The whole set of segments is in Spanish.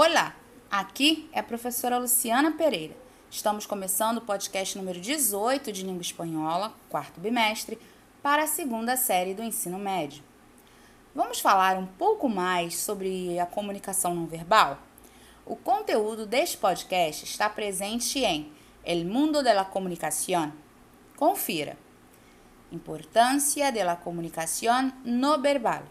Olá, aqui é a professora Luciana Pereira. Estamos começando o podcast número 18 de língua espanhola, quarto bimestre, para a segunda série do ensino médio. Vamos falar um pouco mais sobre a comunicação não verbal? O conteúdo deste podcast está presente em El Mundo de la Comunicación. Confira. Importância de la comunicación no verbal.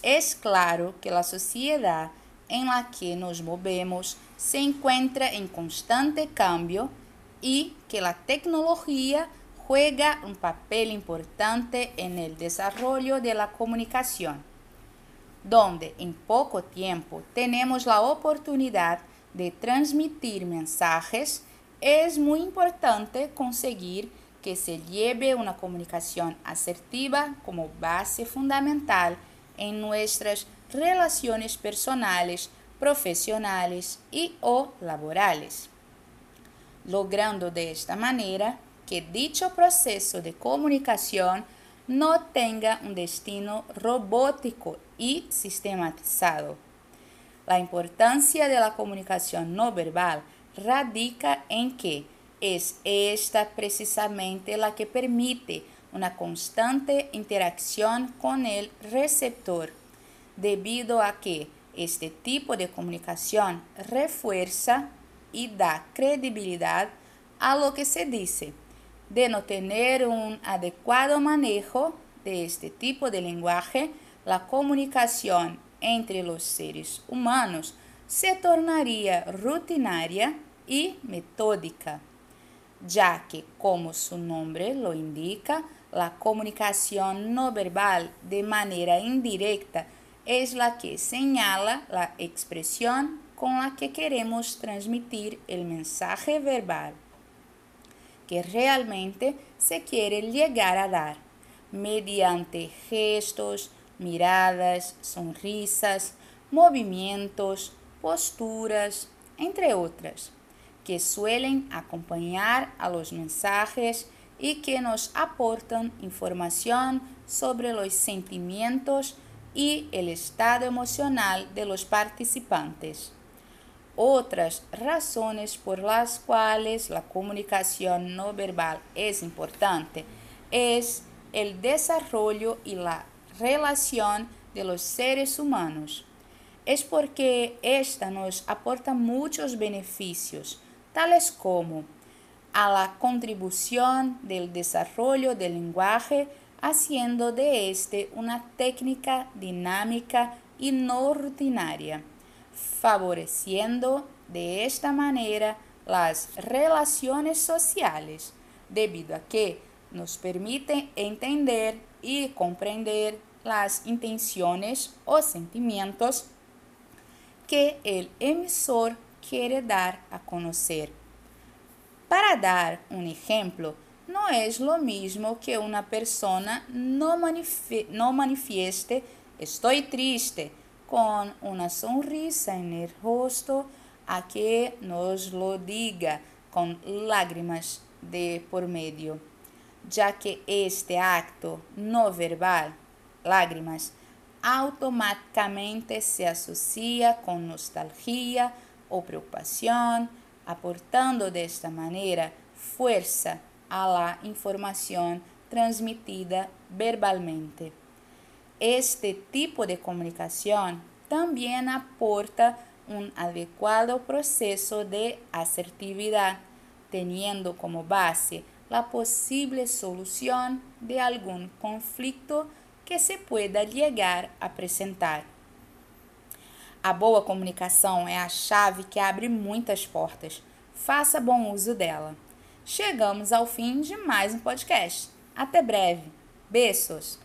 Es claro que la sociedad en la que nos movemos se encuentra en constante cambio y que la tecnología juega un papel importante en el desarrollo de la comunicación, donde en poco tiempo tenemos la oportunidad de transmitir mensajes, es muy importante conseguir que se lleve una comunicación asertiva como base fundamental en nuestras relaciones personales, profesionales y o laborales, logrando de esta manera que dicho proceso de comunicación no tenga un destino robótico y sistematizado. La importancia de la comunicación no verbal radica en que es esta precisamente la que permite una constante interacción con el receptor, debido a que este tipo de comunicación refuerza y da credibilidad a lo que se dice. De no tener un adecuado manejo de este tipo de lenguaje, la comunicación entre los seres humanos se tornaría rutinaria y metódica ya que, como su nombre lo indica, la comunicación no verbal de manera indirecta es la que señala la expresión con la que queremos transmitir el mensaje verbal que realmente se quiere llegar a dar, mediante gestos, miradas, sonrisas, movimientos, posturas, entre otras que suelen acompañar a los mensajes y que nos aportan información sobre los sentimientos y el estado emocional de los participantes. Otras razones por las cuales la comunicación no verbal es importante es el desarrollo y la relación de los seres humanos. Es porque esta nos aporta muchos beneficios, tales como a la contribución del desarrollo del lenguaje, haciendo de este una técnica dinámica y no rutinaria, favoreciendo de esta manera las relaciones sociales, debido a que nos permite entender y comprender las intenciones o sentimientos que el emisor quiere dar a conocer. Para dar un ejemplo, no es lo mismo que una persona no, no manifieste estoy triste con una sonrisa en el rostro a que nos lo diga con lágrimas de por medio, ya que este acto no verbal, lágrimas, automáticamente se asocia con nostalgia, o preocupación, aportando de esta manera fuerza a la información transmitida verbalmente. Este tipo de comunicación también aporta un adecuado proceso de asertividad, teniendo como base la posible solución de algún conflicto que se pueda llegar a presentar. A boa comunicação é a chave que abre muitas portas. Faça bom uso dela. Chegamos ao fim de mais um podcast. Até breve. Beijos!